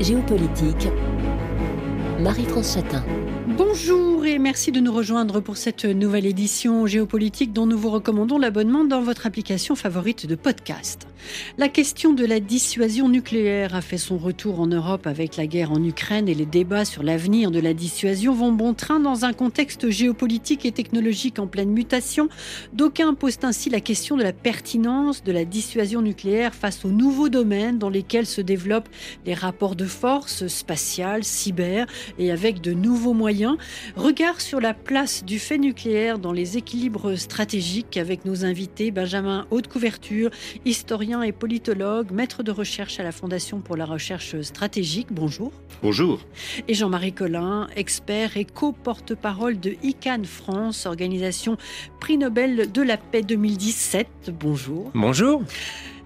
Géopolitique, Marie-France Chatin. Bonjour et merci de nous rejoindre pour cette nouvelle édition géopolitique dont nous vous recommandons l'abonnement dans votre application favorite de podcast. La question de la dissuasion nucléaire a fait son retour en Europe avec la guerre en Ukraine et les débats sur l'avenir de la dissuasion vont bon train dans un contexte géopolitique et technologique en pleine mutation. D'aucuns posent ainsi la question de la pertinence de la dissuasion nucléaire face aux nouveaux domaines dans lesquels se développent les rapports de force spatiales, cyber et avec de nouveaux moyens Regard sur la place du fait nucléaire dans les équilibres stratégiques avec nos invités Benjamin Haute Couverture, historien et politologue, maître de recherche à la Fondation pour la recherche stratégique. Bonjour. Bonjour. Et Jean-Marie Collin, expert et co-porte-parole de ICANN France, organisation prix Nobel de la paix 2017. Bonjour. Bonjour.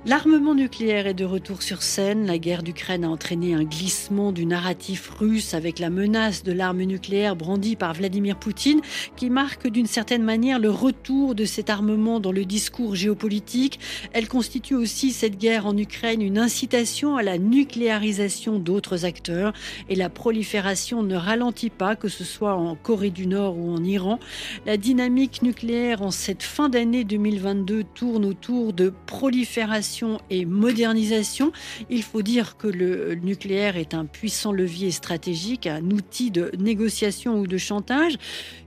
L'armement nucléaire est de retour sur scène. La guerre d'Ukraine a entraîné un glissement du narratif russe avec la menace de l'arme nucléaire brandie par Vladimir Poutine, qui marque d'une certaine manière le retour de cet armement dans le discours géopolitique. Elle constitue aussi, cette guerre en Ukraine, une incitation à la nucléarisation d'autres acteurs et la prolifération ne ralentit pas, que ce soit en Corée du Nord ou en Iran. La dynamique nucléaire en cette fin d'année 2022 tourne autour de prolifération et modernisation. Il faut dire que le nucléaire est un puissant levier stratégique, un outil de négociation ou de chantage.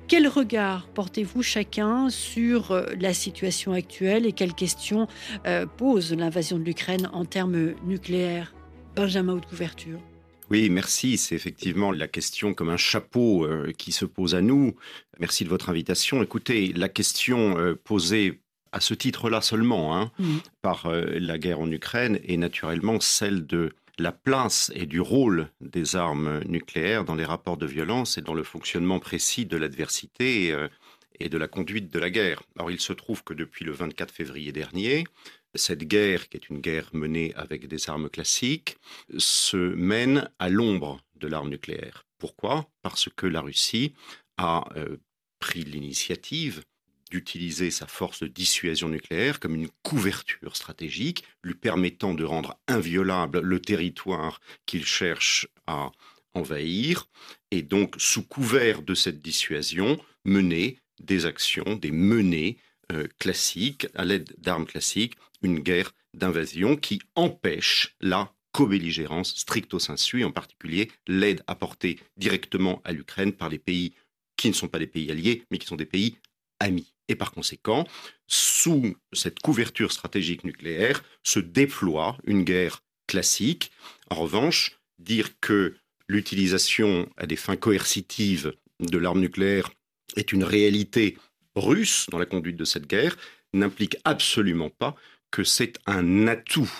Quel regard portez-vous chacun sur euh, la situation actuelle et quelles questions euh, pose l'invasion de l'Ukraine en termes nucléaires? Benjamin Haute Couverture. Oui, merci. C'est effectivement la question comme un chapeau euh, qui se pose à nous. Merci de votre invitation. Écoutez, la question posée à ce titre-là seulement, hein, mmh. par euh, la guerre en Ukraine, et naturellement celle de la place et du rôle des armes nucléaires dans les rapports de violence et dans le fonctionnement précis de l'adversité euh, et de la conduite de la guerre. Alors il se trouve que depuis le 24 février dernier, cette guerre, qui est une guerre menée avec des armes classiques, se mène à l'ombre de l'arme nucléaire. Pourquoi? Parce que la Russie a euh, pris l'initiative d'utiliser sa force de dissuasion nucléaire comme une couverture stratégique, lui permettant de rendre inviolable le territoire qu'il cherche à envahir, et donc sous couvert de cette dissuasion, mener des actions, des menées euh, classiques, à l'aide d'armes classiques, une guerre d'invasion qui empêche la co-belligérance stricto sensu, et en particulier l'aide apportée directement à l'Ukraine par les pays qui ne sont pas des pays alliés, mais qui sont des pays amis. Et par conséquent, sous cette couverture stratégique nucléaire se déploie une guerre classique. En revanche, dire que l'utilisation à des fins coercitives de l'arme nucléaire est une réalité russe dans la conduite de cette guerre n'implique absolument pas que c'est un atout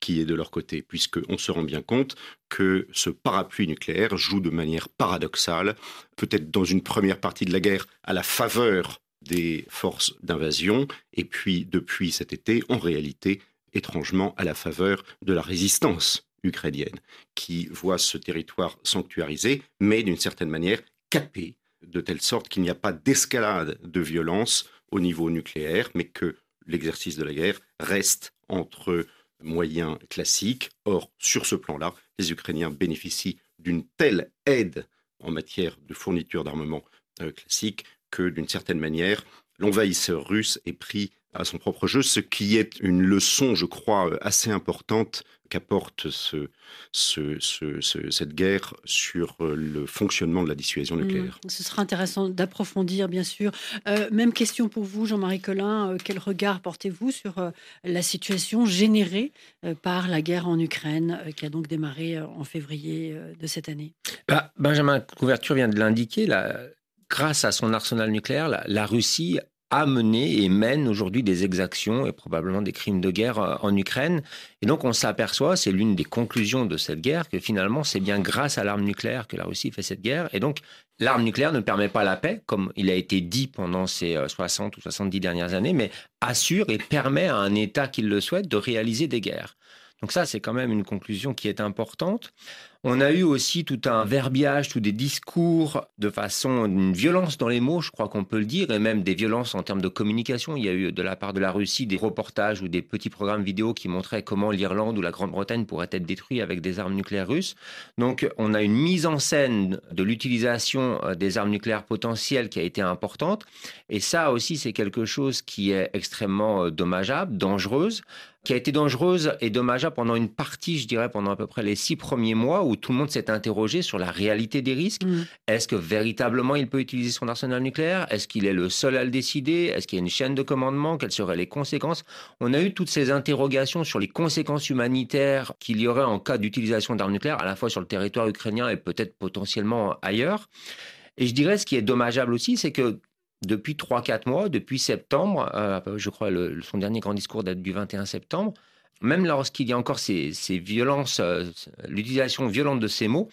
qui est de leur côté, puisqu'on se rend bien compte que ce parapluie nucléaire joue de manière paradoxale, peut-être dans une première partie de la guerre, à la faveur des forces d'invasion, et puis depuis cet été, en réalité, étrangement à la faveur de la résistance ukrainienne, qui voit ce territoire sanctuarisé, mais d'une certaine manière capé, de telle sorte qu'il n'y a pas d'escalade de violence au niveau nucléaire, mais que l'exercice de la guerre reste entre moyens classiques. Or, sur ce plan-là, les Ukrainiens bénéficient d'une telle aide en matière de fourniture d'armement euh, classique que d'une certaine manière, l'envahisseur russe est pris à son propre jeu, ce qui est une leçon, je crois, assez importante qu'apporte ce, cette guerre sur le fonctionnement de la dissuasion nucléaire. Mmh. ce sera intéressant d'approfondir, bien sûr. Euh, même question pour vous, Jean-Marie Collin. Euh, quel regard portez-vous sur euh, la situation générée par la guerre en Ukraine, qui a donc démarré en février de cette année? Bah, Benjamin Couverture vient de l'indiquer. La, grâce à son arsenal nucléaire, la, Russie a mené et mène aujourd'hui des exactions et probablement des crimes de guerre euh, en Ukraine. Et donc on s'aperçoit, c'est l'une des conclusions de cette guerre, que finalement c'est bien grâce à l'arme nucléaire que la Russie fait cette guerre. Et donc l'arme nucléaire ne permet pas la paix, comme il a été dit pendant ces 60 euh, ou 70 dernières années, mais assure et permet à un État qui le souhaite de réaliser des guerres. Donc ça, c'est quand même une conclusion qui est importante. On a eu aussi tout un verbiage, tous des discours de façon, une violence dans les mots, je crois qu'on peut le dire, et même des violences en termes de communication. Il y a eu de la part de la Russie des reportages ou des petits programmes vidéo qui montraient comment l'Irlande ou la Grande-Bretagne pourraient être détruits avec des armes nucléaires russes. Donc on a une mise en scène de l'utilisation euh, des armes nucléaires potentielles qui a été importante. Et ça aussi, c'est quelque chose qui est extrêmement euh, dommageable, dangereuse qui a été dangereuse et dommageable pendant une partie, je dirais, pendant à peu près les six premiers mois où tout le monde s'est interrogé sur la réalité des risques. Mm. Est-ce que véritablement il peut utiliser son arsenal nucléaire? Est-ce qu'il est le seul à le décider? Est-ce qu'il y a une chaîne de commandement? Quelles seraient les conséquences? On a eu toutes ces interrogations sur les conséquences humanitaires qu'il y aurait en cas d'utilisation d'armes nucléaires, à la fois sur le territoire ukrainien et peut-être potentiellement ailleurs. Et je dirais ce qui est dommageable aussi, c'est que depuis 3-4 mois, depuis septembre, euh, je crois le, son dernier grand discours date du 21 septembre, même lorsqu'il y a encore ces, violences, euh, l'utilisation violente de ces mots,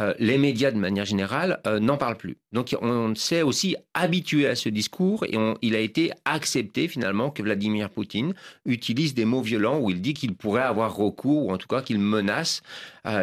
euh, les médias de manière générale n'en parlent plus. Donc on s'est aussi habitué à ce discours et il a été accepté finalement que Vladimir Poutine utilise des mots violents où il dit qu'il pourrait avoir recours ou en tout cas qu'il menace.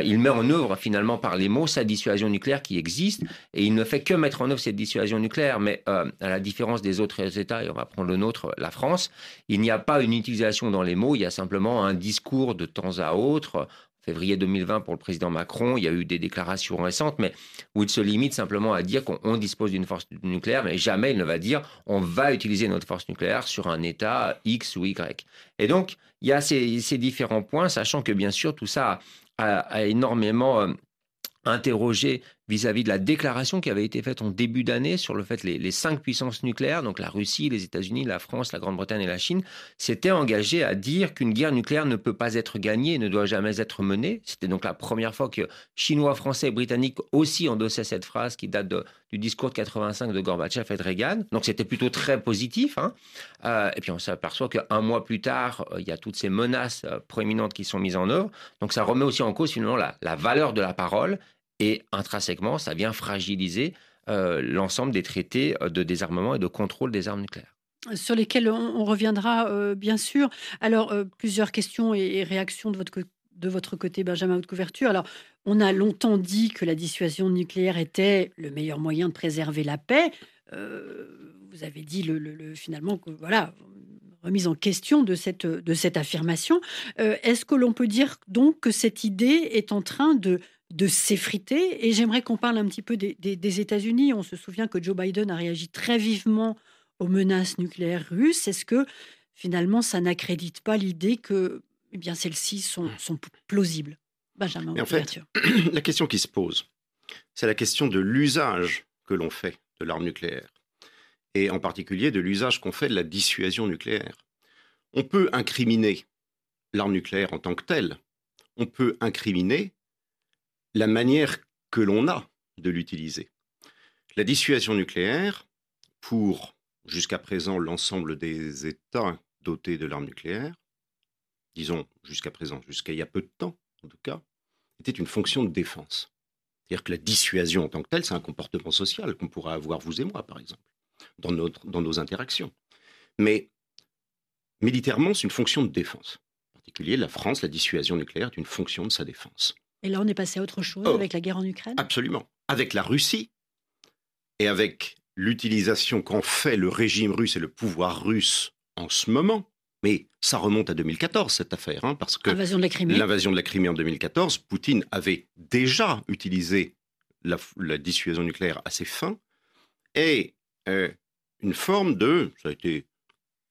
il met en œuvre finalement par les mots sa dissuasion nucléaire qui existe et il ne fait que mettre en œuvre cette dissuasion nucléaire. Mais à la différence des autres États, et on va prendre le nôtre, la France, il n'y a pas une utilisation dans les mots, il y a simplement un discours de temps à autre février 2020 pour le président Macron. Il y a eu des déclarations récentes, mais où il se limite simplement à dire qu'on dispose d'une force nucléaire, mais jamais il ne va dire on va utiliser notre force nucléaire sur un État X ou Y. Et donc, il y a ces, différents points, sachant que bien sûr, tout ça a, énormément euh, interrogé vis-à-vis de la déclaration qui avait été faite en début d'année sur le fait que les, cinq puissances nucléaires, donc la Russie, les États-Unis, la France, la Grande-Bretagne et la Chine, s'étaient engagées à dire qu'une guerre nucléaire ne peut pas être gagnée et ne doit jamais être menée. C'était donc la première fois que Chinois, Français et Britanniques aussi endossaient cette phrase qui date du discours de 85 de Gorbatchev et de Reagan. Donc c'était plutôt très positif. Hein. Euh, et puis on s'aperçoit qu'un mois plus tard, euh, il y a toutes ces menaces euh, proéminentes qui sont mises en œuvre. Donc ça remet aussi en cause finalement la, la valeur de la parole et intrinsèquement, ça vient fragiliser euh, l'ensemble des traités euh, de désarmement et de contrôle des armes nucléaires sur lesquels on, reviendra euh, bien sûr. Alors, plusieurs questions et, réactions de votre, côté, Benjamin Haute Couverture. Alors, on a longtemps dit que la dissuasion nucléaire était le meilleur moyen de préserver la paix. vous avez dit le, finalement que voilà remise en question de cette, de cette affirmation. Est-ce que l'on peut dire donc que cette idée est en train de de s'effriter. Et j'aimerais qu'on parle un petit peu des, États-Unis. On se souvient que Joe Biden a réagi très vivement aux menaces nucléaires russes. Est-ce que finalement, ça n'accrédite pas l'idée que eh bien, celles-ci sont, sont, plausibles? Benjamin, en fait, la question qui se pose, c'est la question de l'usage que l'on fait de l'arme nucléaire, et en particulier de l'usage qu'on fait de la dissuasion nucléaire. On peut incriminer l'arme nucléaire en tant que telle, on peut incriminer la manière que l'on a de l'utiliser. La dissuasion nucléaire, pour jusqu'à présent l'ensemble des États dotés de l'arme nucléaire, disons jusqu'à présent, jusqu'à il y a peu de temps en tout cas, était une fonction de défense. C'est-à-dire que la dissuasion en tant que telle, c'est un comportement social qu'on pourra avoir vous et moi, par exemple, dans, notre, dans nos interactions. Mais militairement, c'est une fonction de défense. En particulier, la France, la dissuasion nucléaire est une fonction de sa défense. Et là, on est passé à autre chose oh. avec la guerre en Ukraine? Absolument. Avec la Russie et avec l'utilisation qu'en fait le régime russe et le pouvoir russe en ce moment. Mais ça remonte à 2014, cette affaire, hein, parce que l'invasion de la Crimée. L'invasion de la Crimée en 2014, Poutine avait déjà utilisé la, dissuasion nucléaire à ses fins, et euh, une forme de, ça a été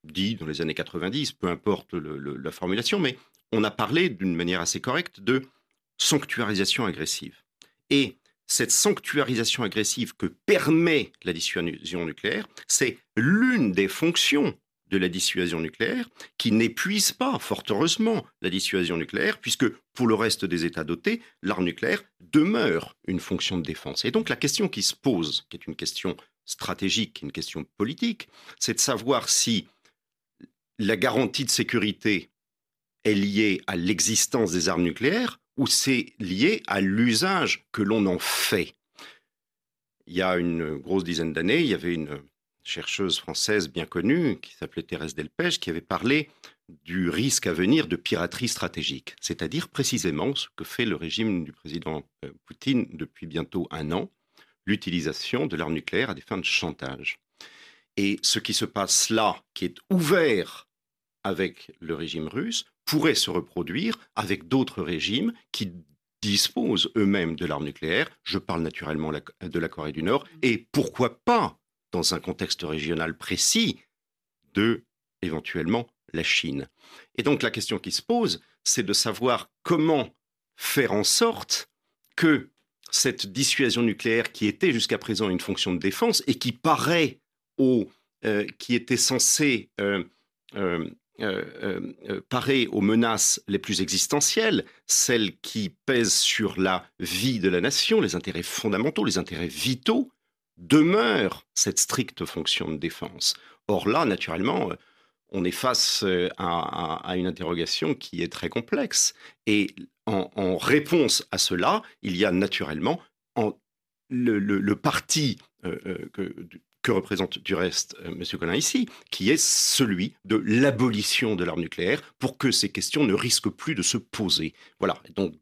dit dans les années 90, peu importe la formulation, mais on a parlé d'une manière assez correcte de sanctuarisation agressive. Et cette sanctuarisation agressive que permet la dissuasion nucléaire, c'est l'une des fonctions de la dissuasion nucléaire qui n'épuise pas, fort heureusement, la dissuasion nucléaire, puisque pour le reste des États dotés, l'arme nucléaire demeure une fonction de défense. Et donc la question qui se pose, qui est une question stratégique, une question politique, c'est de savoir si la garantie de sécurité est liée à l'existence des armes nucléaires ou c'est lié à l'usage que l'on en fait. Il y a une grosse dizaine d'années, il y avait une chercheuse française bien connue qui s'appelait Thérèse Delpech qui avait parlé du risque à venir de piraterie stratégique, c'est-à-dire précisément ce que fait le régime du président euh, Poutine depuis bientôt un an, l'utilisation de l'arme nucléaire à des fins de chantage. Et ce qui se passe là, qui est ouvert avec le régime russe, pourrait se reproduire avec d'autres régimes qui disposent eux-mêmes de l'arme nucléaire. Je parle naturellement de la Corée du Nord et pourquoi pas, dans un contexte régional précis, de éventuellement la Chine. Et donc la question qui se pose, c'est de savoir comment faire en sorte que cette dissuasion nucléaire qui était jusqu'à présent une fonction de défense et qui paraît au, euh, qui était censée euh, euh, parer aux menaces les plus existentielles, celles qui pèsent sur la vie de la nation, les intérêts fondamentaux, les intérêts vitaux, demeure cette stricte fonction de défense. Or là, naturellement, on est face euh, à, une interrogation qui est très complexe. Et en, réponse à cela, il y a naturellement le, parti euh, euh, que, représente du reste M. Collin ici, qui est celui de l'abolition de l'arme nucléaire pour que ces questions ne risquent plus de se poser. Voilà. Donc,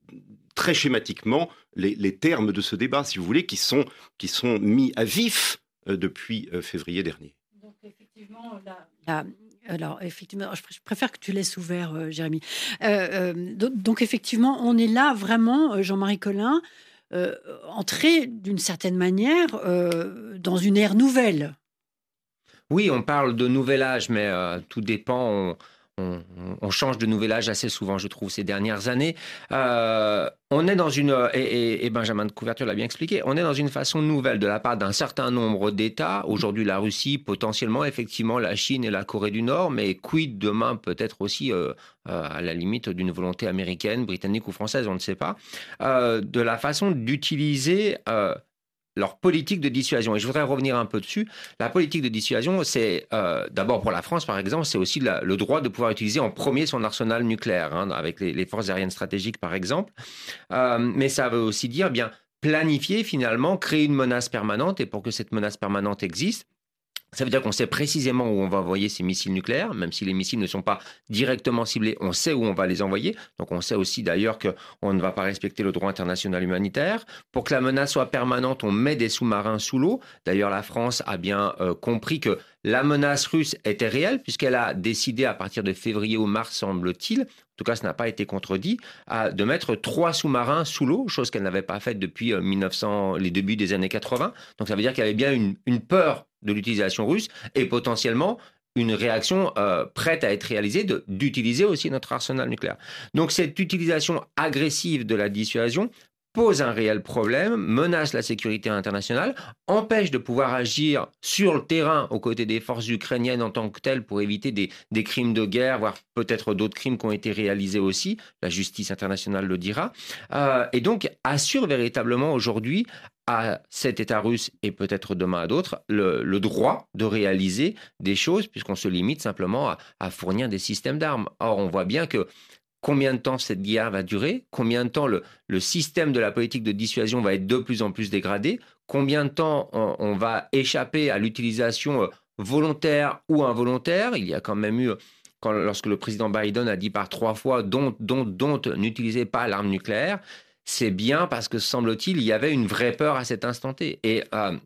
très schématiquement, les, termes de ce débat, si vous voulez, qui sont, qui sont mis à vif depuis février dernier. Donc, effectivement, la, alors, effectivement, je préfère que tu laisses ouvert, euh, Jérémy. Euh, euh, donc, effectivement, on est là vraiment, Jean-Marie Collin, entré d'une certaine manière dans une ère nouvelle. Oui, on parle de nouvel âge, mais tout dépend change de nouvel âge assez souvent, je trouve, ces dernières années. Euh, on est dans une, et, Benjamin de Couverture l'a bien expliqué, on est dans une façon nouvelle de la part d'un certain nombre d'États. Aujourd'hui, la Russie, potentiellement, effectivement, la Chine et la Corée du Nord, mais quid demain peut-être aussi, euh, euh, à la limite d'une volonté américaine, britannique ou française, on ne sait pas, de la façon d'utiliser leur politique de dissuasion. Et je voudrais revenir un peu dessus. La politique de dissuasion, c'est euh, d'abord pour la France, par exemple, c'est aussi le droit de pouvoir utiliser en premier son arsenal nucléaire, hein, avec les, forces aériennes stratégiques, par exemple. Euh, mais ça veut aussi dire eh bien planifier finalement, créer une menace permanente. Et pour que cette menace permanente existe, ça veut dire qu'on sait précisément où on va envoyer ces missiles nucléaires, même si les missiles ne sont pas directement ciblés, on sait où on va les envoyer. Donc on sait aussi d'ailleurs qu'on ne va pas respecter le droit international humanitaire. Pour que la menace soit permanente, on met des sous-marins sous l'eau. D'ailleurs, la France a bien euh, compris que la menace russe était réelle, puisqu'elle a décidé à partir de février ou mars, semble-t-il, tout cas ce n'a pas été contredit, de mettre trois sous-marins sous l'eau, chose qu'elle n'avait pas faite depuis 1900, euh, les débuts des années 80. Donc ça veut dire qu'il y avait bien une, peur de l'utilisation russe et potentiellement une réaction euh, prête à être réalisée d'utiliser aussi notre arsenal nucléaire. Donc cette utilisation agressive de la dissuasion pose un réel problème, menace la sécurité internationale, empêche de pouvoir agir sur le terrain aux côtés des forces ukrainiennes en tant que telles pour éviter des, crimes de guerre, voire peut-être d'autres crimes qui ont été réalisés aussi, la justice internationale le dira, euh, et donc assure véritablement aujourd'hui à cet État russe et peut-être demain à d'autres le, droit de réaliser des choses puisqu'on se limite simplement à, à fournir des systèmes d'armes. Or, on voit bien que combien de temps cette guerre va durer, combien de temps le, système de la politique de dissuasion va être de plus en plus dégradé, combien de temps on, va échapper à l'utilisation euh, volontaire ou involontaire. Il y a quand même eu, lorsque le président Biden a dit par trois fois dont, dont, dont, n'utilisez pas l'arme nucléaire, c'est bien parce que semble-t-il, il y avait une vraie peur à cet instant T. Et euh,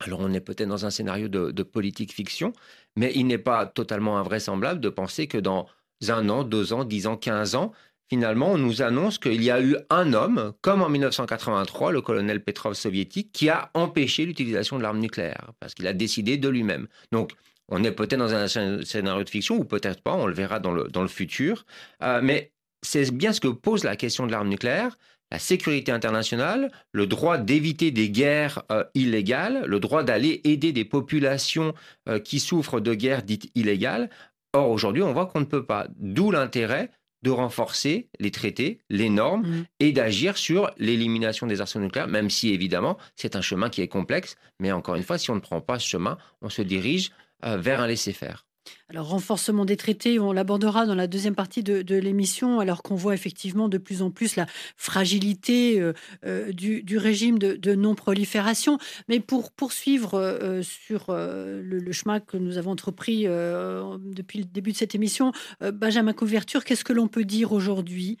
alors on est peut-être dans un scénario de politique fiction, mais il n'est pas totalement invraisemblable de penser que dans un an, deux ans, dix ans, quinze ans, finalement, on nous annonce qu'il y a eu un homme, comme en 1983, le colonel Petrov soviétique, qui a empêché l'utilisation de l'arme nucléaire, parce qu'il a décidé de lui-même. Donc, on est peut-être dans un scénario de fiction, ou peut-être pas, on le verra dans le, dans le futur. Euh, mais c'est bien ce que pose la question de l'arme nucléaire, la sécurité internationale, le droit d'éviter des guerres euh, illégales, le droit d'aller aider des populations euh, qui souffrent de guerres dites illégales, Or, aujourd'hui, on voit qu'on ne peut pas. D'où l'intérêt de renforcer les traités, les normes mmh. et d'agir sur l'élimination des arsenaux nucléaires, même si évidemment c'est un chemin qui est complexe. Mais encore une fois, si on ne prend pas ce chemin, on se dirige euh, vers un laisser-faire. Alors, renforcement des traités, on l'abordera dans la deuxième partie de, l'émission, alors qu'on voit effectivement de plus en plus la fragilité euh, euh, du, régime de, non-prolifération. Mais pour poursuivre euh, sur le, chemin que nous avons entrepris depuis le début de cette émission, Benjamin Couverture, qu'est-ce que l'on peut dire aujourd'hui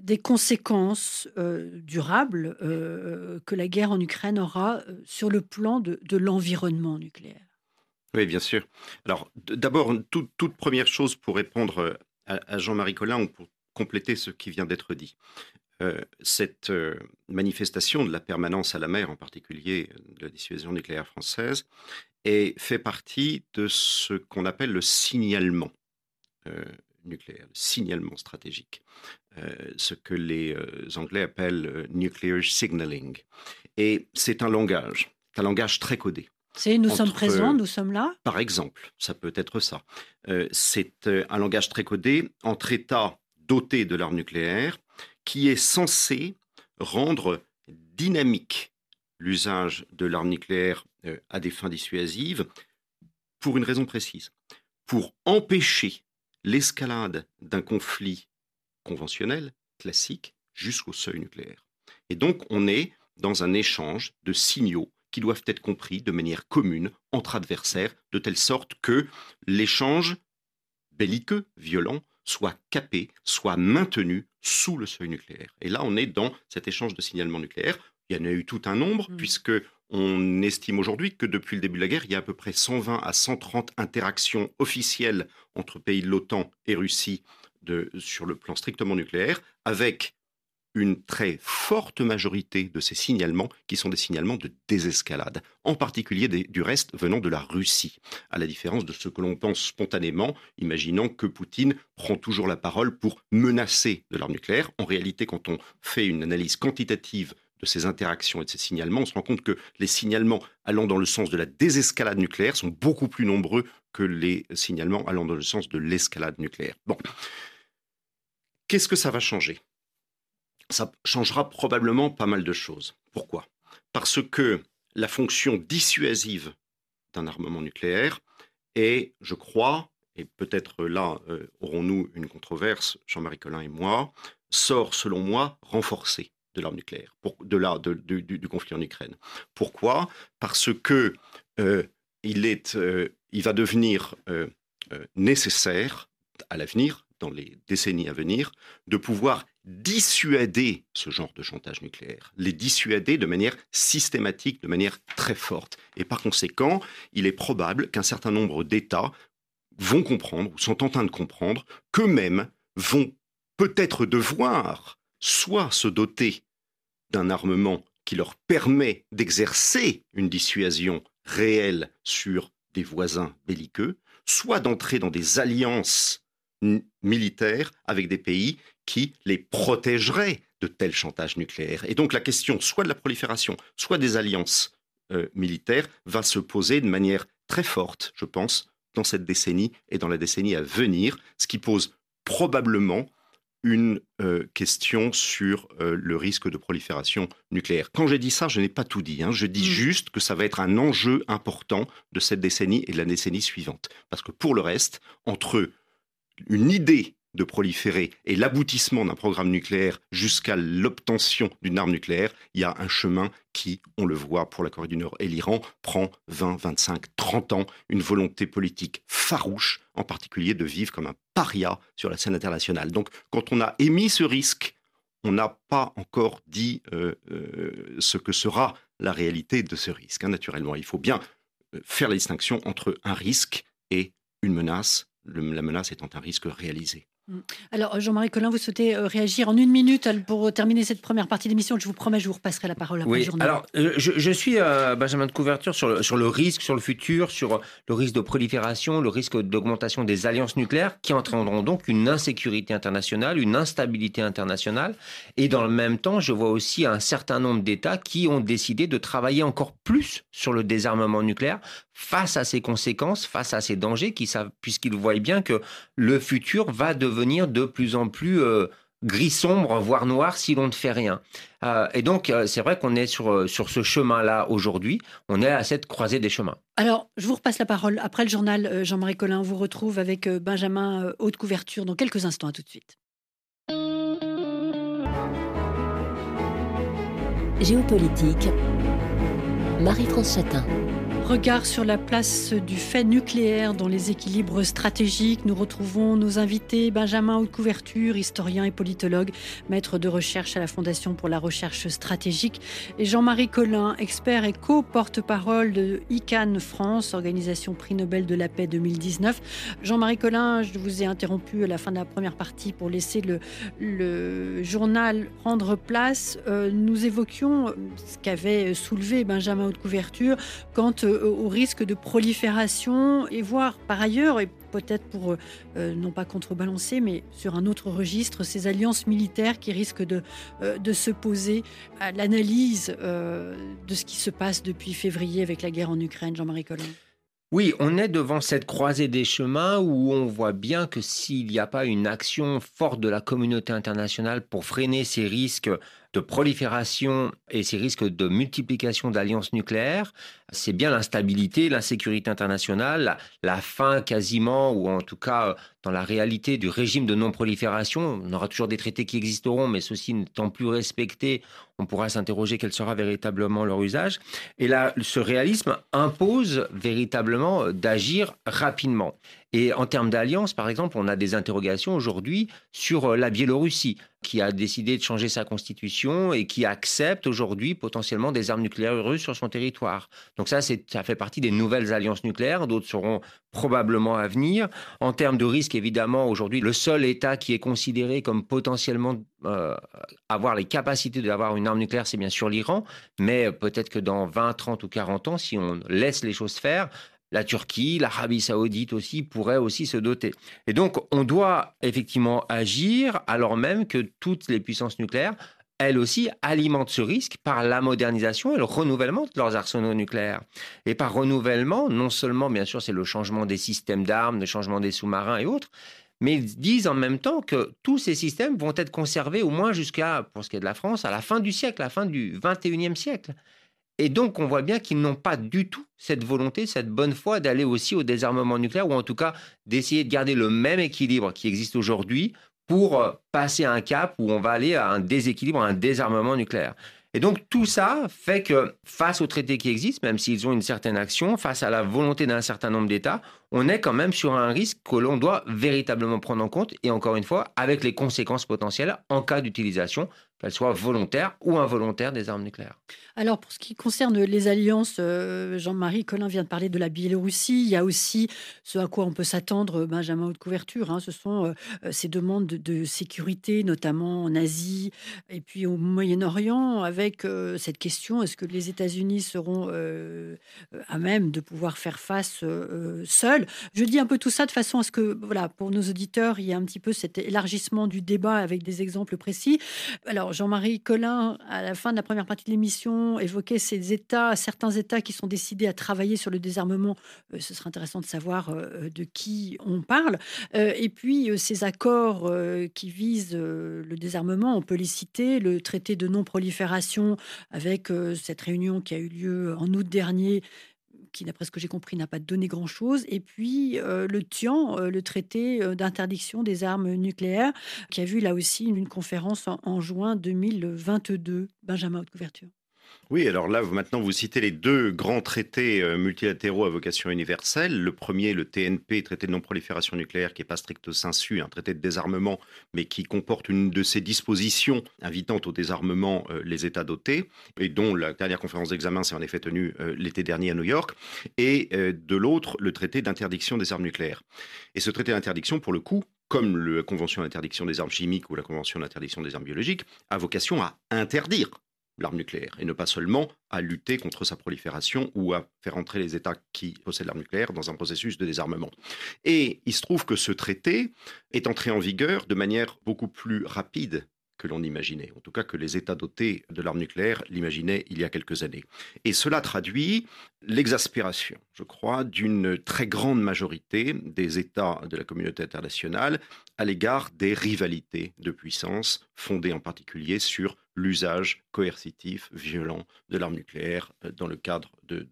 des conséquences durables que la guerre en Ukraine aura sur le plan de l'environnement nucléaire? Oui, bien sûr. Alors, d'abord, toute, première chose pour répondre euh, à, Jean-Marie Collin ou pour compléter ce qui vient d'être dit. Euh, cette euh, manifestation de la permanence à la mer, en particulier de la dissuasion nucléaire française, est, fait partie de ce qu'on appelle le signalement nucléaire, le signalement stratégique, ce que les Anglais appellent nuclear signaling. Et c'est un langage, un langage très codé. C'est nous sommes présents, nous sommes là Par exemple, ça peut être ça. Euh, c'est euh, un langage très codé entre États dotés de l'arme nucléaire qui est censé rendre dynamique l'usage de l'arme nucléaire euh, à des fins dissuasives pour une raison précise, pour empêcher l'escalade d'un conflit conventionnel, classique, jusqu'au seuil nucléaire. Et donc on est dans un échange de signaux qui doivent être compris de manière commune entre adversaires, de telle sorte que l'échange belliqueux, violent, soit capé, soit maintenu sous le seuil nucléaire. Et là, on est dans cet échange de signalement nucléaire. Il y en a eu tout un nombre, mmh. puisque on estime aujourd'hui que depuis le début de la guerre, il y a à peu près 120 à 130 interactions officielles entre pays de l'OTAN et Russie de, sur le plan strictement nucléaire, avec une très forte majorité de ces signalements qui sont des signalements de désescalade, en particulier du reste venant de la Russie, à la différence de ce que l'on pense spontanément, imaginant que Poutine prend toujours la parole pour menacer de l'arme nucléaire. En réalité, quand on fait une analyse quantitative de ces interactions et de ces signalements, on se rend compte que les signalements allant dans le sens de la désescalade nucléaire sont beaucoup plus nombreux que les signalements allant dans le sens de l'escalade nucléaire. Bon. Qu'est-ce que ça va changer? Ça changera probablement pas mal de choses. Pourquoi? Parce que la fonction dissuasive d'un armement nucléaire est, je crois, et peut-être là euh, aurons-nous une controverse, Jean-Marie Collin et moi, sort selon moi renforcée de l'arme nucléaire, de là, du, conflit en Ukraine. Pourquoi? Parce que euh, il, est, euh, il va devenir nécessaire à l'avenir dans les décennies à venir, de pouvoir dissuader ce genre de chantage nucléaire, les dissuader de manière systématique, de manière très forte. Et par conséquent, il est probable qu'un certain nombre d'États vont comprendre, ou sont en train de comprendre, qu'eux-mêmes vont peut-être devoir soit se doter d'un armement qui leur permet d'exercer une dissuasion réelle sur des voisins belliqueux, soit d'entrer dans des alliances militaires avec des pays qui les protégeraient de tels chantages nucléaires. Et donc la question soit de la prolifération, soit des alliances euh, militaires va se poser de manière très forte, je pense, dans cette décennie et dans la décennie à venir, ce qui pose probablement une euh, question sur euh, le risque de prolifération nucléaire. Quand j'ai dit ça, je n'ai pas tout dit. Hein. Je dis mmh. juste que ça va être un enjeu important de cette décennie et de la décennie suivante. Parce que pour le reste, entre une idée de proliférer et l'aboutissement d'un programme nucléaire jusqu'à l'obtention d'une arme nucléaire, il y a un chemin qui, on le voit pour la Corée du Nord et l'Iran, prend 20, 25, 30 ans, une volonté politique farouche, en particulier de vivre comme un paria sur la scène internationale. Donc quand on a émis ce risque, on n'a pas encore dit euh, euh, ce que sera la réalité de ce risque. Hein, naturellement, il faut bien euh, faire la distinction entre un risque et une menace la menace étant un risque réalisé. Mm. Alors, Jean-Marie Collin, vous souhaitez euh, réagir en une minute pour terminer cette première partie d'émission. Je vous promets, je vous repasserai la parole après oui, Alors, euh, je, suis, euh, Benjamin de Couverture, sur le, sur le risque, sur le futur, sur le risque de prolifération, le risque d'augmentation des alliances nucléaires qui entraîneront donc une insécurité internationale, une instabilité internationale. Et dans le même temps, je vois aussi un certain nombre d'États qui ont décidé de travailler encore plus sur le désarmement nucléaire face à ces conséquences, face à ces dangers, puisqu'ils voient bien que le futur va devenir de plus en plus euh, gris sombre, voire noir, si l'on ne fait rien. Euh, et donc, euh, c'est vrai qu'on est sur, sur ce chemin-là aujourd'hui. On est à cette croisée des chemins. Alors, je vous repasse la parole. Après le journal, Jean-Marie Collin vous retrouve avec Benjamin Haute Couverture dans quelques instants. À tout de suite. Géopolitique. Marie-France Chatin. Regard sur la place du fait nucléaire dans les équilibres stratégiques. Nous retrouvons nos invités Benjamin Haute-Couverture, historien et politologue, maître de recherche à la Fondation pour la recherche stratégique, et Jean-Marie Collin, expert et co-porte-parole de ICANN France, organisation prix Nobel de la paix 2019. Jean-Marie Collin, je vous ai interrompu à la fin de la première partie pour laisser le, journal prendre place. Euh, nous évoquions ce qu'avait soulevé Benjamin Haute-Couverture quand euh, au risque de prolifération et voir par ailleurs, et peut-être pour euh, non pas contrebalancer, mais sur un autre registre, ces alliances militaires qui risquent de, euh, de se poser à l'analyse de ce qui se passe depuis février avec la guerre en Ukraine, Jean-Marie Collin. Oui, on est devant cette croisée des chemins où on voit bien que s'il n'y a pas une action forte de la communauté internationale pour freiner ces risques de prolifération et ces risques de multiplication d'alliances nucléaires, c'est bien l'instabilité, l'insécurité internationale, la, fin quasiment, ou en tout cas dans la réalité du régime de non-prolifération. On aura toujours des traités qui existeront, mais ceux-ci n'étant plus respectés, on pourra s'interroger quel sera véritablement leur usage. Et là, ce réalisme impose véritablement d'agir rapidement. Et en termes d'alliance, par exemple, on a des interrogations aujourd'hui sur euh, la Biélorussie, qui a décidé de changer sa constitution et qui accepte aujourd'hui potentiellement des armes nucléaires russes sur son territoire. Donc ça, ça fait partie des nouvelles alliances nucléaires. D'autres seront probablement à venir. En termes de risque, évidemment, aujourd'hui, le seul État qui est considéré comme potentiellement euh, avoir les capacités d'avoir une arme nucléaire, c'est bien sûr l'Iran. Mais peut-être que dans 20, 30 ou 40 ans, si on laisse les choses faire, la Turquie, l'Arabie saoudite aussi pourraient aussi se doter. Et donc, on doit effectivement agir alors même que toutes les puissances nucléaires elles aussi alimentent ce risque par la modernisation et le renouvellement de leurs arsenaux nucléaires. Et par renouvellement, non seulement, bien sûr, c'est le changement des systèmes d'armes, le changement des sous-marins et autres, mais ils disent en même temps que tous ces systèmes vont être conservés au moins jusqu'à, pour ce qui est de la France, à la fin du siècle, à la fin du 21e siècle. Et donc, on voit bien qu'ils n'ont pas du tout cette volonté, cette bonne foi d'aller aussi au désarmement nucléaire, ou en tout cas d'essayer de garder le même équilibre qui existe aujourd'hui pour euh, passer un cap où on va aller à un déséquilibre, à un désarmement nucléaire. Et donc tout ça fait que face aux traités qui existent, même s'ils ont une certaine action, face à la volonté d'un certain nombre d'États, on est quand même sur un risque que l'on doit véritablement prendre en compte, et encore une fois, avec les conséquences potentielles en cas d'utilisation qu'elles soient volontaires ou involontaires des armes nucléaires. Alors, pour ce qui concerne les alliances, euh, Jean-Marie Collin vient de parler de la Biélorussie. Il y a aussi ce à quoi on peut s'attendre, Benjamin Haute Couverture. Hein. ce sont euh, ces demandes de, sécurité, notamment en Asie et puis au Moyen-Orient, avec euh, cette question est-ce que les États-Unis seront à même de pouvoir faire face seuls Je dis un peu tout ça de façon à ce que, voilà, pour nos auditeurs, il y a un petit peu cet élargissement du débat avec des exemples précis. Alors, Jean-Marie Collin, à la fin de la première partie de l'émission, évoquait ces États, certains États qui sont décidés à travailler sur le désarmement. Euh, ce serait intéressant de savoir euh, de qui on parle. Euh, et puis, ces accords qui visent le désarmement, on peut les citer. Le traité de non-prolifération avec cette réunion qui a eu lieu en août dernier qui, d'après ce que j'ai compris, n'a pas donné grand-chose. Et puis euh, le TIAN, euh, le traité euh, d'interdiction des armes nucléaires, qui a vu là aussi une, conférence en, en juin 2022. Benjamin Haute Couverture. Oui, alors là, maintenant, vous citez les deux grands traités euh, multilatéraux à vocation universelle. Le premier, le TNP, traité de non-prolifération nucléaire, qui n'est pas stricto sensu, un traité de désarmement, mais qui comporte une de ses dispositions invitant au désarmement euh, les États dotés, et dont la dernière conférence d'examen s'est en effet tenue euh, l'été dernier à New York. Et de l'autre, le traité d'interdiction des armes nucléaires. Et ce traité d'interdiction, pour le coup, comme la Convention d'interdiction des armes chimiques ou la Convention d'interdiction des armes biologiques, a vocation à interdire l'arme nucléaire, et ne pas seulement à lutter contre sa prolifération ou à faire entrer les États qui possèdent l'arme nucléaire dans un processus de désarmement. Et il se trouve que ce traité est entré en vigueur de manière beaucoup plus rapide que l'on imaginait, en tout cas que les États dotés de l'arme nucléaire l'imaginaient il y a quelques années. Et cela traduit l'exaspération, je crois, d'une très grande majorité des États de la communauté internationale à l'égard des rivalités de puissance fondées en particulier sur l'usage coercitif, violent de l'arme nucléaire dans le cadre de,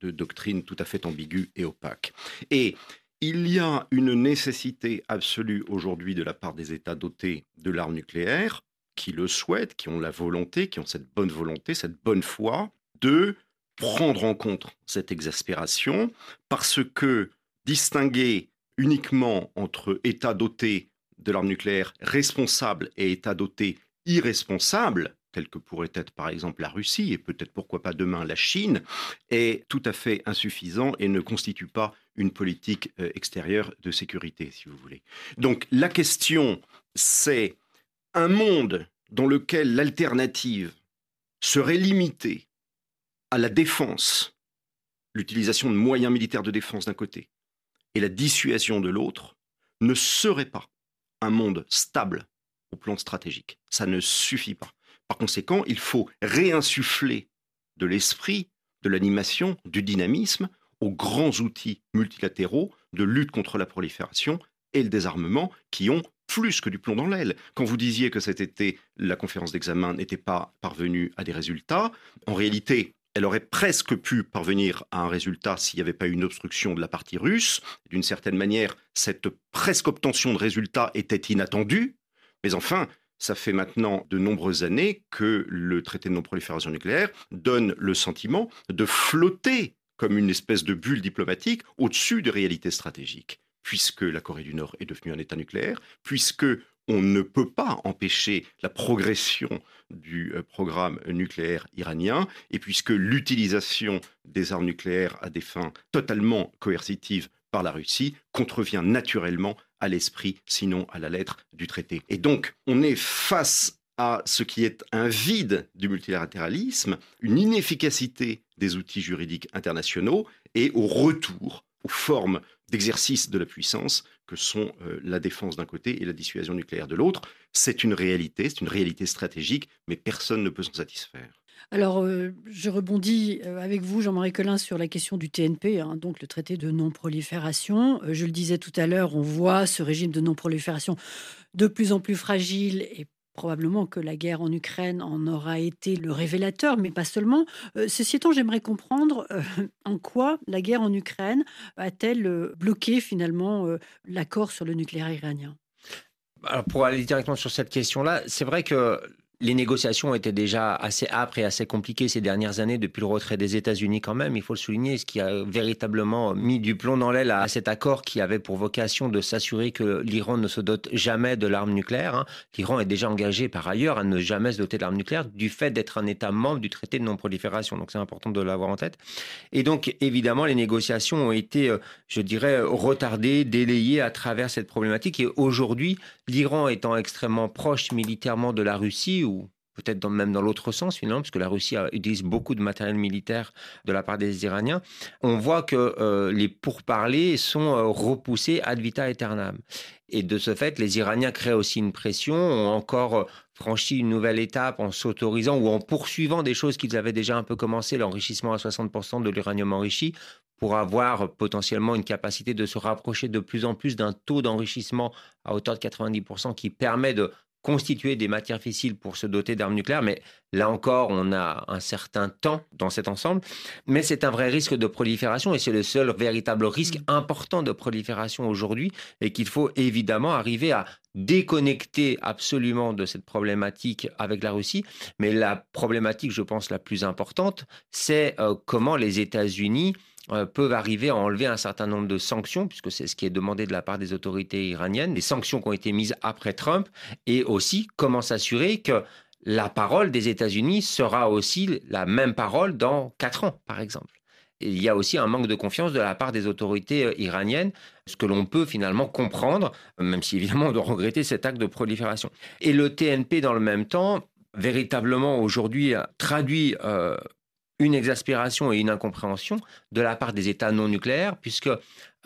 de doctrines tout à fait ambiguës et opaques. Et il y a une nécessité absolue aujourd'hui de la part des États dotés de l'arme nucléaire qui le souhaitent, qui ont la volonté, qui ont cette bonne volonté, cette bonne foi, de prendre en compte cette exaspération, parce que distinguer uniquement entre États dotés de l'arme nucléaire responsable et États dotés irresponsables, tels que pourrait être par exemple la Russie et peut-être pourquoi pas demain la Chine, est tout à fait insuffisant et ne constitue pas une politique euh, extérieure de sécurité, si vous voulez. Donc la question, c'est un monde dans lequel l'alternative serait limitée à la défense, l'utilisation de moyens militaires de défense d'un côté, et la dissuasion de l'autre, ne serait pas un monde stable au plan stratégique. Ça ne suffit pas. Par conséquent, il faut réinsuffler de l'esprit, de l'animation, du dynamisme aux grands outils multilatéraux de lutte contre la prolifération et le désarmement qui ont plus que du plomb dans l'aile. Quand vous disiez que cet été, la conférence d'examen n'était pas parvenue à des résultats, en réalité, elle aurait presque pu parvenir à un résultat s'il n'y avait pas eu une obstruction de la partie russe. D'une certaine manière, cette presque obtention de résultat était inattendue. Mais enfin, ça fait maintenant de nombreuses années que le traité de non-prolifération nucléaire donne le sentiment de flotter comme une espèce de bulle diplomatique au-dessus des réalités stratégiques puisque la Corée du Nord est devenue un État nucléaire, puisque on ne peut pas empêcher la progression du euh, programme nucléaire iranien, et puisque l'utilisation des armes nucléaires à des fins totalement coercitives par la Russie contrevient naturellement à l'esprit, sinon à la lettre du traité. Et donc, on est face à ce qui est un vide du multilatéralisme, une inefficacité des outils juridiques internationaux et au retour aux formes d'exercice de la puissance que sont euh, la défense d'un côté et la dissuasion nucléaire de l'autre. C'est une réalité, c'est une réalité stratégique, mais personne ne peut s'en satisfaire. Alors, euh, je rebondis euh, avec vous, Jean-Marie Collin, sur la question du TNP, hein, donc le traité de non-prolifération. je le disais tout à l'heure, on voit ce régime de non-prolifération de plus en plus fragile et Probablement que la guerre en Ukraine en aura été le révélateur, mais pas seulement. Euh, ceci étant, j'aimerais comprendre euh, en quoi la guerre en Ukraine a-t-elle euh, bloqué finalement l'accord sur le nucléaire iranien? Alors pour aller directement sur cette question-là, c'est vrai que les négociations étaient déjà assez âpres et assez compliquées ces dernières années depuis le retrait des États-Unis quand même, il faut le souligner, ce qui a véritablement mis du plomb dans l'aile à cet accord qui avait pour vocation de s'assurer que l'Iran ne se dote jamais de l'arme nucléaire. Hein. L'Iran est déjà engagé par ailleurs à ne jamais se doter de l'arme nucléaire du fait d'être un État membre du traité de non-prolifération, donc c'est important de l'avoir en tête. Et donc évidemment les négociations ont été, euh, je dirais, retardées, délayées à travers cette problématique et aujourd'hui l'Iran étant extrêmement proche militairement de la Russie, peut-être même dans l'autre sens finalement, puisque la Russie utilise beaucoup de matériel militaire de la part des Iraniens, on voit que euh, les pourparlers sont euh, repoussés ad vita aeternam. Et de ce fait, les Iraniens créent aussi une pression, ont encore euh, franchi une nouvelle étape en s'autorisant ou en poursuivant des choses qu'ils avaient déjà un peu commencé, l'enrichissement à 60% de l'uranium enrichi, pour avoir potentiellement une capacité de se rapprocher de plus en plus d'un taux d'enrichissement à hauteur de 90% qui permet de constituer des matières fissiles pour se doter d'armes nucléaires, mais là encore, on a un certain temps dans cet ensemble. Mais c'est un vrai risque de prolifération et c'est le seul véritable risque mm. important de prolifération aujourd'hui et qu'il faut évidemment arriver à déconnecter absolument de cette problématique avec la Russie. Mais la problématique, je pense, la plus importante, c'est euh, comment les États-Unis euh, peuvent arriver à enlever un certain nombre de sanctions, puisque c'est ce qui est demandé de la part des autorités iraniennes, des sanctions qui ont été mises après Trump, et aussi comment s'assurer que la parole des États-Unis sera aussi la même parole dans quatre ans, par exemple. il y a aussi un manque de confiance de la part des autorités euh, iraniennes, ce que l'on peut finalement comprendre, même si évidemment on doit regretter cet acte de prolifération. Et le TNP, dans le même temps, véritablement aujourd'hui traduit euh, une exaspération et une incompréhension de la part des États non nucléaires, puisque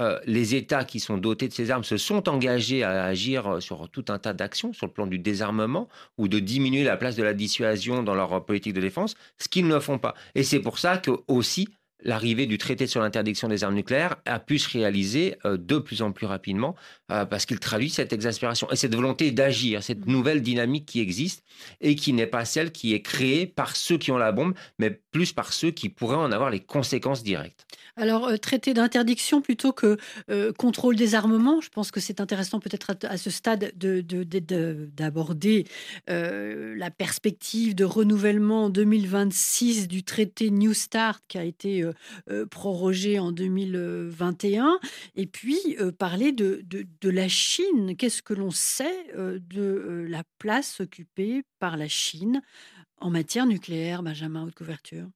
euh, les États qui sont dotés de ces armes se sont engagés à agir euh, sur tout un tas d'actions sur le plan du désarmement ou de diminuer la place de la dissuasion dans leur politique de défense, ce qu'ils ne font pas. Et c'est pour ça que aussi l'arrivée du traité sur l'interdiction des armes nucléaires a pu se réaliser euh, de plus en plus rapidement parce qu'il traduit cette exaspération et cette volonté d'agir, cette nouvelle dynamique qui existe et qui n'est pas celle qui est créée par ceux qui ont la bombe, mais plus par ceux qui pourraient en avoir les conséquences directes. Alors, euh, traité d'interdiction plutôt que euh, contrôle des armements, je pense que c'est intéressant peut-être à, ce stade d'aborder euh, la perspective de renouvellement en 2026 du traité New Start qui a été prorogé en 2021, et puis parler de, de, la Chine. Qu'est-ce que l'on sait de la place occupée par la Chine en matière nucléaire, Benjamin Haute Couverture?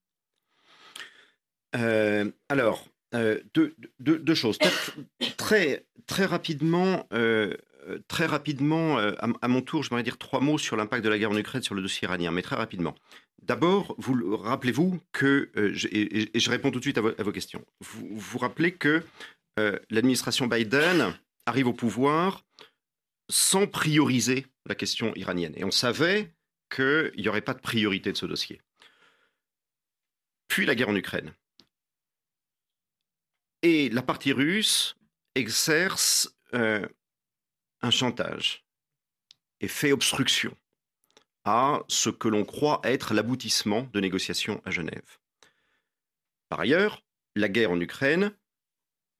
Euh, alors, euh, deux, choses. Très, très rapidement, euh, très rapidement à, mon tour, je voudrais dire trois mots sur l'impact de la guerre en Ukraine sur le dossier iranien, mais très rapidement. D'abord, vous rappelez-vous que, et, je réponds tout de suite à, vos, questions, vous vous rappelez que l'administration Biden arrive au pouvoir sans prioriser la question iranienne. Et on savait qu'il n'y aurait pas de priorité de ce dossier. Puis la guerre en Ukraine. Et la partie russe exerce euh, un chantage et fait obstruction à ce que l'on croit être l'aboutissement de négociations à Genève. Par ailleurs, la guerre en Ukraine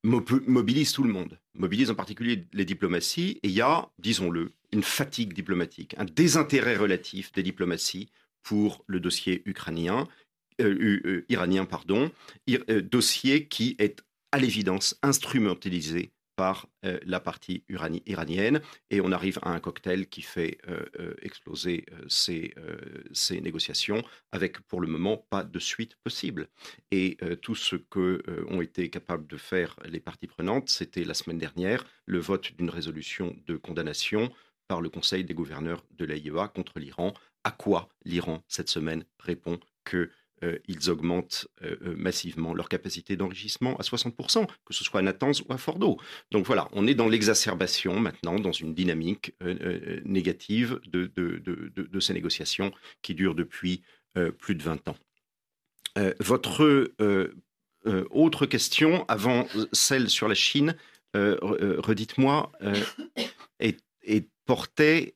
mobilise tout le monde, mobilise en particulier les diplomaties, et il y a, disons-le, une fatigue diplomatique, un désintérêt relatif des diplomaties pour le dossier ukrainien, euh, euh, iranien, pardon, dossier qui est à l'évidence instrumentalisé par euh, la partie iranienne et on arrive à un cocktail qui fait euh, euh, exploser ces, ces, négociations avec pour le moment pas de suite possible. Et tout ce que ont été capables de faire les parties prenantes, c'était la semaine dernière le vote d'une résolution de condamnation par le Conseil des gouverneurs de l'AIEA contre l'Iran, à quoi l'Iran cette semaine répond que euh, ils augmentent euh, euh, massivement leur capacité d'enrichissement à 60%, que ce soit à Natanz ou à Fordo. Donc voilà, on est dans l'exacerbation maintenant, dans une dynamique négative de, de, ces négociations qui durent depuis plus de 20 ans. votre autre question, avant celle sur la Chine, redites-moi, est, est portée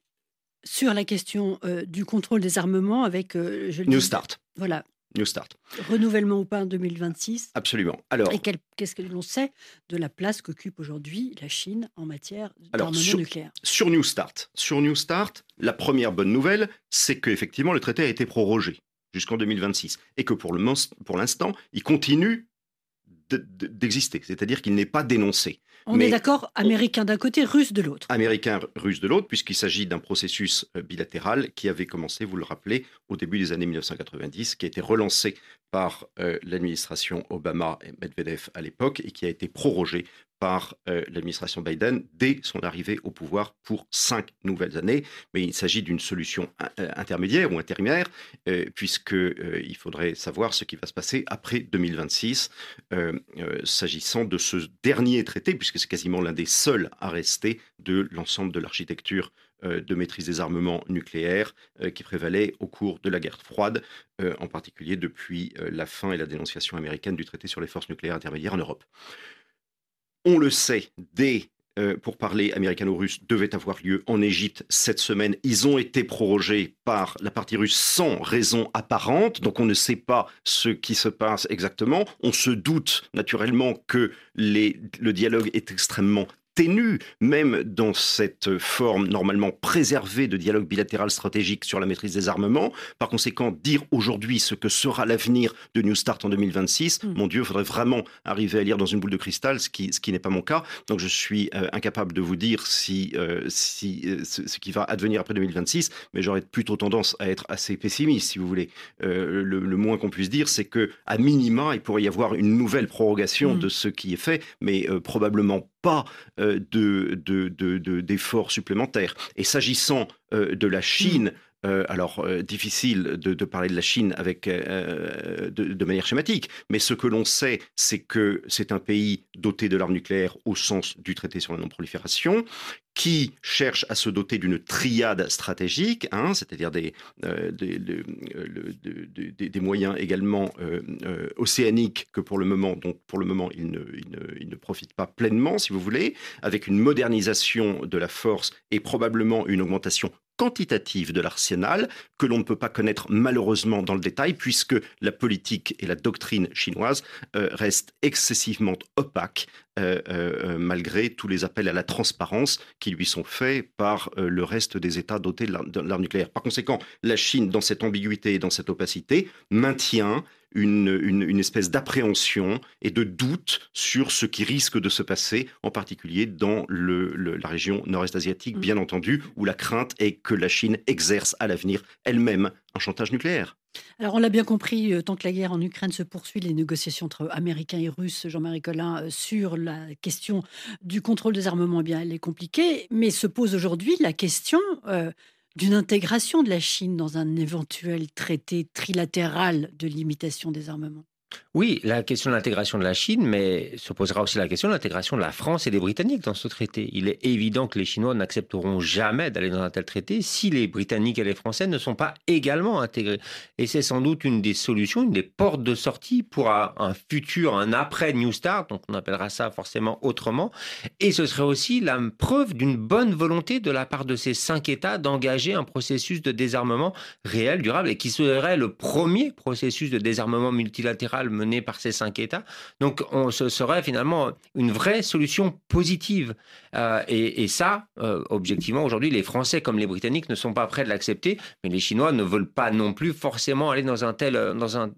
sur la question du contrôle des armements avec je New Start. Voilà, New Start. Renouvellement ou pas en 2026 Absolument. Alors, et qu'est-ce que l'on sait de la place qu'occupe aujourd'hui la Chine en matière d'armement nucléaire Sur New Start, sur New Start, la première bonne nouvelle, c'est qu'effectivement le traité a été prorogé jusqu'en 2026 et que pour l'instant, il continue d'exister, c'est-à-dire qu'il n'est pas dénoncé. On est d'accord, américain d'un côté, russe de l'autre. Américain, russe de l'autre, puisqu'il s'agit d'un processus euh, bilatéral qui avait commencé, vous le rappelez, au début des années 1990, qui a été relancé par euh, l'administration Obama et Medvedev à l'époque et qui a été prorogé par euh, l'administration Biden dès son arrivée au pouvoir pour cinq nouvelles années. Mais il s'agit d'une solution euh, intermédiaire ou intérimaire, euh, puisqu'il faudrait savoir ce qui va se passer après 2026, s'agissant de ce dernier traité, puisque c'est quasiment l'un des seuls à rester de l'ensemble de l'architecture de maîtrise des armements nucléaires qui prévalait au cours de la guerre froide, en particulier depuis la fin et la dénonciation américaine du traité sur les forces nucléaires intermédiaires en Europe on le sait, des euh, pour américano-russe devaient avoir lieu en Égypte cette semaine. Ils ont été prorogés par la partie russe sans raison apparente, donc on ne sait pas ce qui se passe exactement. On se doute naturellement que le dialogue est extrêmement ténue, même dans cette forme normalement préservée de dialogue bilatéral stratégique sur la maîtrise des armements. Par conséquent, dire aujourd'hui ce que sera l'avenir de New Start en 2026, hmm. mon Dieu, il faudrait vraiment arriver à lire dans une boule de cristal, ce qui, ce qui n'est pas mon cas. Donc je suis euh, incapable de vous dire si, euh, si euh, ce, qui va advenir après 2026, mais j'aurais plutôt tendance à être assez pessimiste, si vous voulez. Le, le, moins qu'on puisse dire, c'est que à minima, il pourrait y avoir une nouvelle prorogation hmm. de ce qui est fait, mais probablement pas euh, d'efforts de, supplémentaires. Et s'agissant euh, de la Chine, euh, alors, difficile de, parler de la Chine avec, de, manière schématique, mais ce que l'on sait, c'est que c'est un pays doté de l'arme nucléaire au sens du traité sur la non-prolifération, qui cherche à se doter d'une triade stratégique, hein, c'est-à-dire des, des, des, moyens également océaniques que pour le moment, donc pour le moment, il ne, il ne profite pas pleinement, si vous voulez, avec une modernisation de la force et probablement une augmentation quantitative de l'arsenal que l'on ne peut pas connaître malheureusement dans le détail puisque la politique et la doctrine chinoise euh, restent excessivement opaques euh, euh, malgré tous les appels à la transparence qui lui sont faits par le reste des États dotés de l'arme nucléaire. Par conséquent, la Chine, dans cette ambiguïté et dans cette opacité, maintient une, espèce d'appréhension et de doute sur ce qui risque de se passer, en particulier dans la région nord-est asiatique, mm. bien entendu, où la crainte est que la Chine exerce à l'avenir elle-même un chantage nucléaire. Alors on l'a bien compris, euh, tant que la guerre en Ukraine se poursuit, les négociations entre Américains et Russes, Jean-Marie Collin, euh, sur la question du contrôle des armements, eh bien, elle est compliquée, mais se pose aujourd'hui la question euh, d'une intégration de la Chine dans un éventuel traité trilatéral de limitation des armements oui, la question de l'intégration de la Chine, mais se posera aussi la question de l'intégration de la France et des Britanniques dans ce traité. Il est évident que les Chinois n'accepteront jamais d'aller dans un tel traité si les Britanniques et les Français ne sont pas également intégrés. Et c'est sans doute une des solutions, une des portes de sortie pour un, futur, un après New Start, donc on appellera ça forcément autrement. Et ce serait aussi la preuve d'une bonne volonté de la part de ces cinq États d'engager un processus de désarmement réel, durable, et qui serait le premier processus de désarmement multilatéral menée par ces cinq États. Donc, on, ce serait finalement une vraie solution positive. Euh, et, ça, euh, objectivement, aujourd'hui, les Français comme les Britanniques ne sont pas prêts de l'accepter, mais les Chinois ne veulent pas non plus forcément aller dans,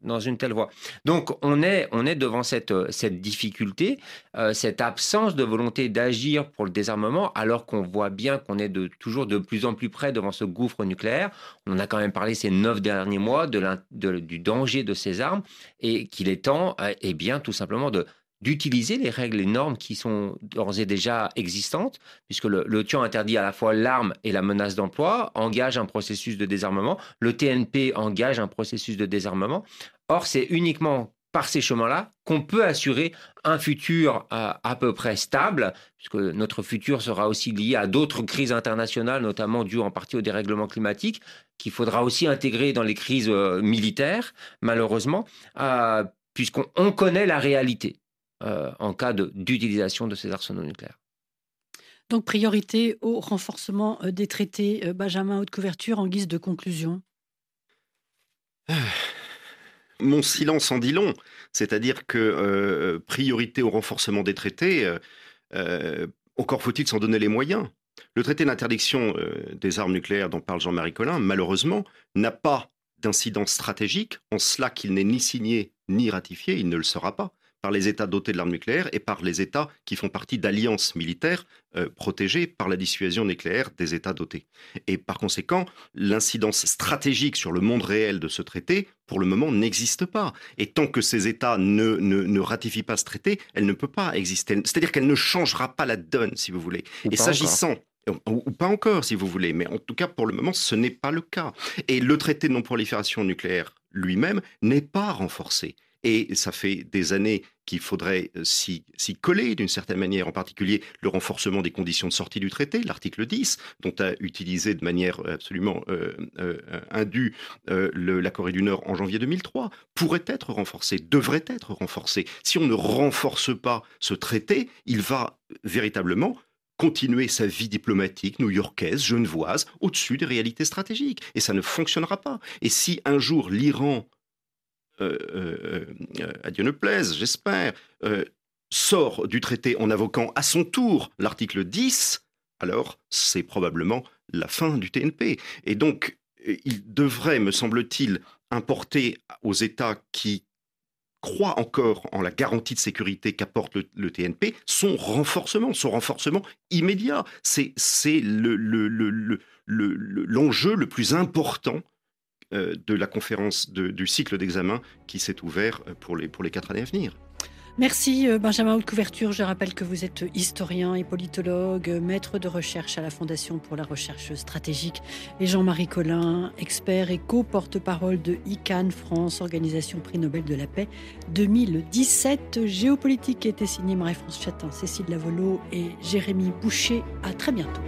dans une telle voie. Donc, on est, devant cette, difficulté, euh, cette absence de volonté d'agir pour le désarmement, alors qu'on voit bien qu'on est de, toujours de plus en plus près devant ce gouffre nucléaire. On a quand même parlé ces neuf derniers mois du danger de ces armes et qu'il est temps, euh, eh bien, tout simplement de d'utiliser les règles et normes qui sont d'ores et déjà existantes, puisque le, le interdit à la fois l'arme et la menace d'emploi, engage un processus de désarmement, le TNP engage un processus de désarmement. Or, c'est uniquement par ces chemins-là qu'on peut assurer un futur à, euh, à, peu près stable, puisque notre futur sera aussi lié à d'autres crises internationales, notamment dues en partie au dérèglement climatique, qu'il faudra aussi intégrer dans les crises euh, militaires, malheureusement, euh, puisqu'on connaît la réalité euh, en cas d'utilisation de, ces arsenaux nucléaires. Donc priorité au renforcement euh, des traités, euh, Benjamin Haute Couverture, en guise de conclusion Mon silence en dit long, c'est-à-dire que priorité au renforcement des traités, encore faut-il s'en donner les moyens. Le traité d'interdiction des armes nucléaires dont parle Jean-Marie Collin, malheureusement, n'a pas d'incidence stratégique, en cela qu'il n'est ni signé ni ratifié, il ne le sera pas, par les États dotés de l'arme nucléaire et par les États qui font partie d'alliances militaires euh, protégées par la dissuasion nucléaire des États dotés. Et par conséquent, l'incidence stratégique sur le monde réel de ce traité, pour le moment, n'existe pas. Et tant que ces États ne, ne, ratifient pas ce traité, elle ne peut pas exister. C'est-à-dire qu'elle ne changera pas la donne, si vous voulez. et s'agissant ou pas encore, si vous voulez, mais en tout cas, pour le moment, ce n'est pas le cas. Et le traité de non-prolifération nucléaire lui-même n'est pas renforcé. Et ça fait des années qu'il faudrait euh, s'y coller d'une certaine manière, en particulier le renforcement des conditions de sortie du traité, l'article 10, dont a utilisé de manière absolument euh, euh, indue la Corée du Nord en janvier 2003, pourrait être renforcé, devrait être renforcé. Si on ne renforce pas ce traité, il va véritablement continuer sa vie diplomatique new-yorkaise, genevoise, au-dessus des réalités stratégiques. Et ça ne fonctionnera pas. Et si un jour l'Iran, euh, euh, euh, à Dieu ne plaise, j'espère, sort du traité en invoquant à son tour l'article 10, alors c'est probablement la fin du TNP. Et donc, il devrait, me semble-t-il, importer aux États qui croit encore en la garantie de sécurité qu'apporte le, TNP, son renforcement, son renforcement immédiat. C'est l'enjeu le, le, plus important euh, de la conférence du cycle d'examen qui s'est ouvert pour les, pour les quatre années à venir. Merci euh, Benjamin Haute Couverture. Je rappelle que vous êtes historien et politologue, maître de recherche à la Fondation pour la recherche stratégique. Et Jean-Marie Collin, expert et co-porte-parole de ICANN France, Organisation Prix Nobel de la Paix 2017. Géopolitique était signé Marie-France Chatin, Cécile Lavolo et Jérémy Boucher. À très bientôt.